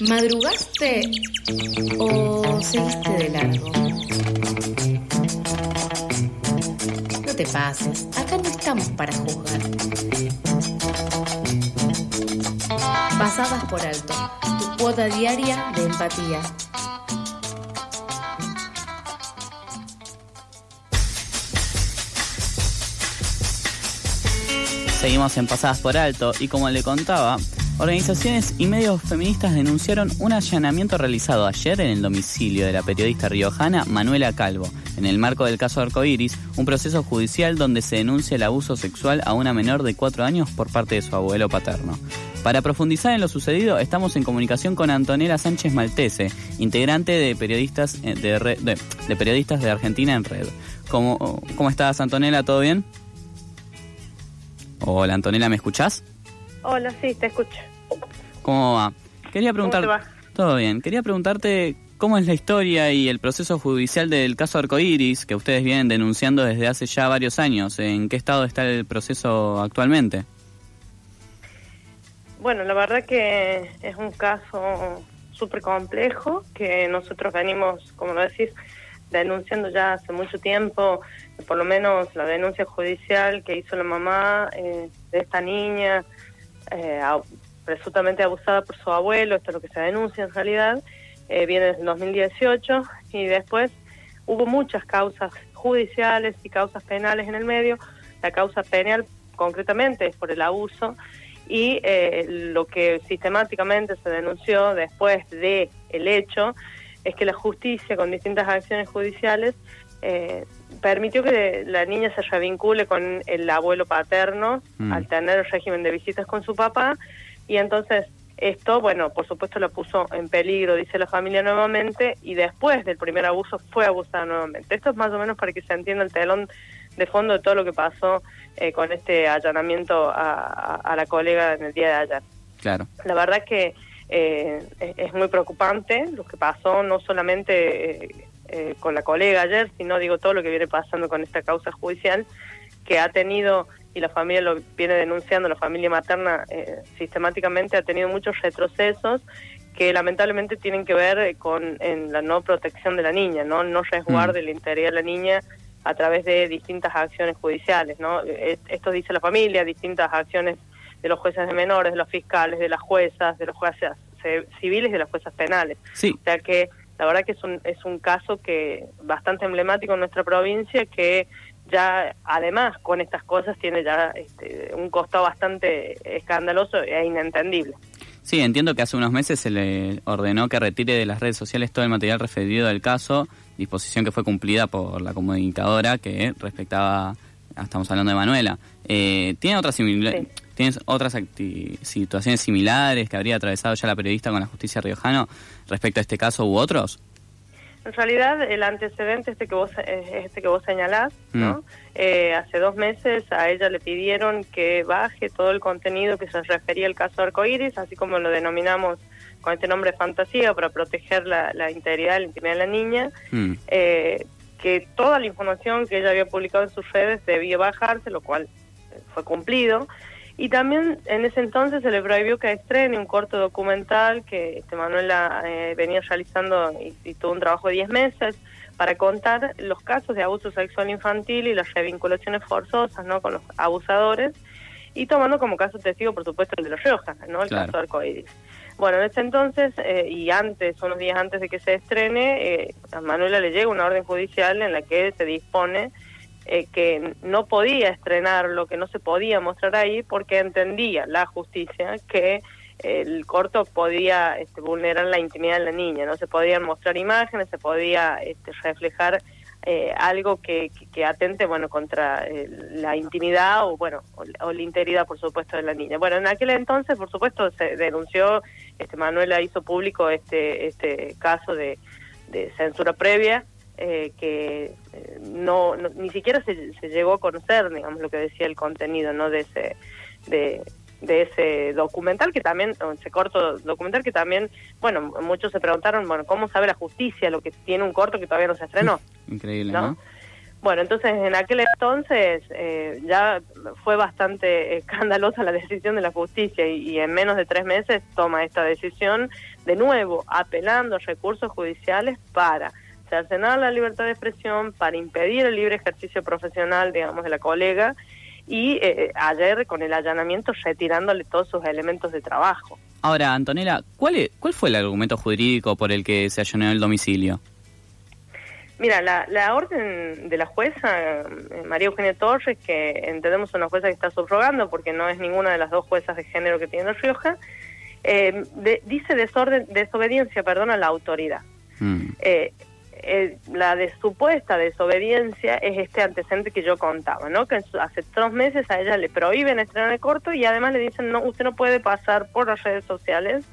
¿Madrugaste o seguiste de largo? No te pases, acá no estamos para juzgar. Pasadas por alto, tu cuota diaria de empatía. Seguimos en Pasadas por Alto y como le contaba, organizaciones y medios feministas denunciaron un allanamiento realizado ayer en el domicilio de la periodista riojana Manuela Calvo, en el marco del caso Arcoiris, un proceso judicial donde se denuncia el abuso sexual a una menor de cuatro años por parte de su abuelo paterno. Para profundizar en lo sucedido, estamos en comunicación con Antonella Sánchez Maltese, integrante de periodistas eh, de periodistas de Argentina en Red. ¿Cómo, ¿Cómo estás, Antonella? ¿Todo bien? Hola, Antonella, ¿me escuchás? Hola, sí, te escucho. ¿Cómo va? Quería preguntar... te va? Todo bien. Quería preguntarte cómo es la historia y el proceso judicial del caso Arcoiris que ustedes vienen denunciando desde hace ya varios años. ¿En qué estado está el proceso actualmente? Bueno, la verdad que es un caso súper complejo que nosotros venimos, como lo decís, denunciando ya hace mucho tiempo, por lo menos la denuncia judicial que hizo la mamá eh, de esta niña, eh, presuntamente abusada por su abuelo, esto es lo que se denuncia en realidad, eh, viene desde el 2018 y después hubo muchas causas judiciales y causas penales en el medio. La causa penal concretamente es por el abuso y eh, lo que sistemáticamente se denunció después de el hecho es que la justicia con distintas acciones judiciales eh, permitió que la niña se revincule con el abuelo paterno Mm. al tener el régimen de visitas con su papá y entonces esto, bueno, por supuesto la puso en peligro, dice la familia nuevamente, y después del primer abuso fue abusada nuevamente. Esto es más o menos para que se entienda el telón de fondo de todo lo que pasó eh, con este allanamiento a, a- a la colega en el día de ayer. Claro. La verdad que eh, es, es muy preocupante lo que pasó, no solamente eh, eh, con la colega ayer, sino digo todo lo que viene pasando con esta causa judicial que ha tenido, y la familia lo viene denunciando, la familia materna eh, sistemáticamente ha tenido muchos retrocesos que lamentablemente tienen que ver eh, con en la no protección de la niña, no no resguardo el interior de la niña a través de distintas acciones judiciales, ¿no? Eh, Esto dice la familia, distintas acciones de los jueces de menores, de los fiscales, de las juezas, de los jueces ce- civiles y de las juezas penales. Sí, O sea que la verdad que es un, es un caso que bastante emblemático en nuestra provincia que ya además con estas cosas tiene ya este, un costado bastante escandaloso e inentendible. sí, entiendo que hace unos meses se le ordenó que retire de las redes sociales todo el material referido al caso, disposición que fue cumplida por la comunicadora que respectaba, estamos hablando de Manuela. Eh, ¿Tiene otras simila- Sí. ¿Tienes otras situaciones similares que habría atravesado ya la periodista con la justicia riojano respecto a este caso u otros? En realidad, el antecedente este que vos este que vos señalás, ¿no? Mm. Eh, hace dos meses a ella le pidieron que baje todo el contenido que se refería al caso Arcoiris, así como lo denominamos con este nombre fantasía para proteger la, la integridad, la intimidad de la niña, Mm, eh, que toda la información que ella había publicado en sus redes debía bajarse, lo cual eh, fue cumplido. Y también en ese entonces se le prohibió que estrene un corto documental que este, Manuela eh, venía realizando y, y tuvo un trabajo de 10 meses para contar los casos de abuso sexual infantil y las revinculaciones forzosas ¿no? con los abusadores y tomando como caso testigo, por supuesto, el de los Rioja, ¿no? el Claro. caso Arcoiris. Bueno, en ese entonces eh, y antes, unos días antes de que se estrene, eh, a Manuela le llega una orden judicial en la que se dispone eh, que no podía estrenarlo, que no se podía mostrar ahí, porque entendía la justicia que el corto podía este, vulnerar la intimidad de la niña, no se podían mostrar imágenes, se podía este, reflejar eh, algo que, atente bueno contra eh, la intimidad o bueno o, o la integridad por supuesto de la niña. Bueno en aquel entonces por supuesto se denunció este Manuela hizo público este este caso de censura previa eh, que eh, no, no- ni siquiera se, se llegó a conocer digamos lo que decía el contenido no de ese de, de ese documental que también ese corto documental que también bueno muchos se preguntaron bueno cómo sabe la justicia lo que tiene un corto que todavía no se estrenó increíble, ¿no? ¿no? Bueno, entonces en aquel entonces eh, ya fue bastante escandalosa la decisión de la justicia y, en menos de tres meses toma esta decisión de nuevo, apelando recursos judiciales para cercenar la libertad de expresión, para impedir el libre ejercicio profesional, digamos, de la colega y eh, ayer con el allanamiento retirándole todos sus elementos de trabajo. Ahora, Antonella, ¿cuál, ¿cuál fue el argumento jurídico por el que se allanó el domicilio? Mira, la, la orden de la jueza, eh, María Eugenia Torres, que entendemos una jueza que está subrogando porque no es ninguna de las dos juezas de género que tiene Rioja, eh, dice desorden, desobediencia perdón, a la autoridad. Mm. Eh, la de supuesta desobediencia es este antecedente que yo contaba, ¿no? Que hace tres meses a ella le prohíben estrenar el corto y además le dicen, no, usted no puede pasar por las redes sociales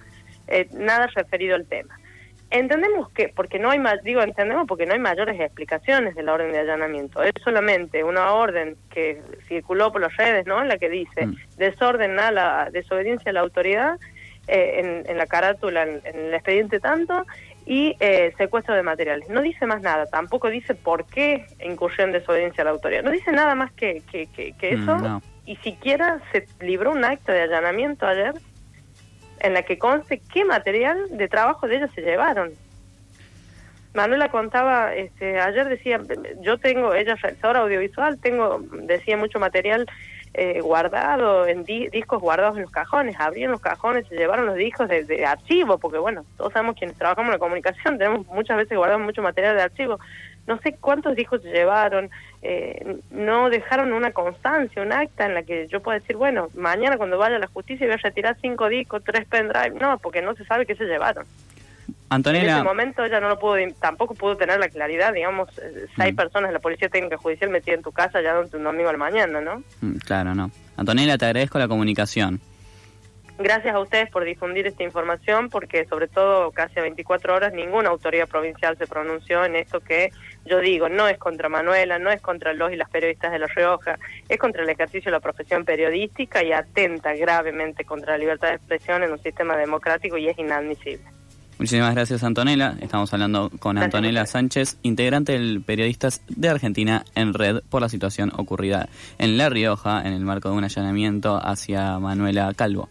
nada referido al tema. Entendemos que, porque no hay más, digo entendemos porque no hay mayores explicaciones de la orden de allanamiento. Es solamente una orden que circuló por las redes, ¿no? En la que dice mm. desorden a la desobediencia a la autoridad, eh, en, la carátula, en, el expediente tanto, y eh, secuestro de materiales. No dice más nada, tampoco dice por qué incurrió en desobediencia a la autoridad. No dice nada más que, que, que, mm, eso, y siquiera se libró un acto de allanamiento ayer en la que conste qué material de trabajo de ellos se llevaron. Manuela contaba, este, ayer decía, yo tengo, ella es realizadora audiovisual, tengo, decía mucho material eh, guardado, en discos guardados en los cajones, abrieron los cajones, se llevaron los discos de, archivo, porque bueno, todos sabemos quienes trabajamos en la comunicación, tenemos muchas veces guardado mucho material de archivo, no sé cuántos discos se llevaron, eh, no dejaron una constancia, un acta en la que yo pueda decir, bueno, mañana cuando vaya a la justicia voy a retirar cinco discos, tres pendrive, no, porque no se sabe qué se llevaron. Antonella. En ese momento ella no lo pudo, tampoco pudo tener la claridad, digamos, eh, seis mm. personas de la Policía Técnica Judicial metidas en tu casa ya un domingo al mañana, ¿no? Mm, claro, no. Antonella, te agradezco la comunicación. Gracias a ustedes por difundir esta información, porque sobre todo casi a 24 horas ninguna autoridad provincial se pronunció en esto que yo digo, no es contra Manuela, no es contra los y las periodistas de La Rioja, es contra el ejercicio de la profesión periodística y atenta gravemente contra la libertad de expresión en un sistema democrático y es inadmisible. Muchísimas gracias, Antonella. Estamos hablando con Antonella Sánchez, integrante del Periodistas de Argentina en Red por la situación ocurrida en La Rioja en el marco de un allanamiento hacia Manuela Calvo.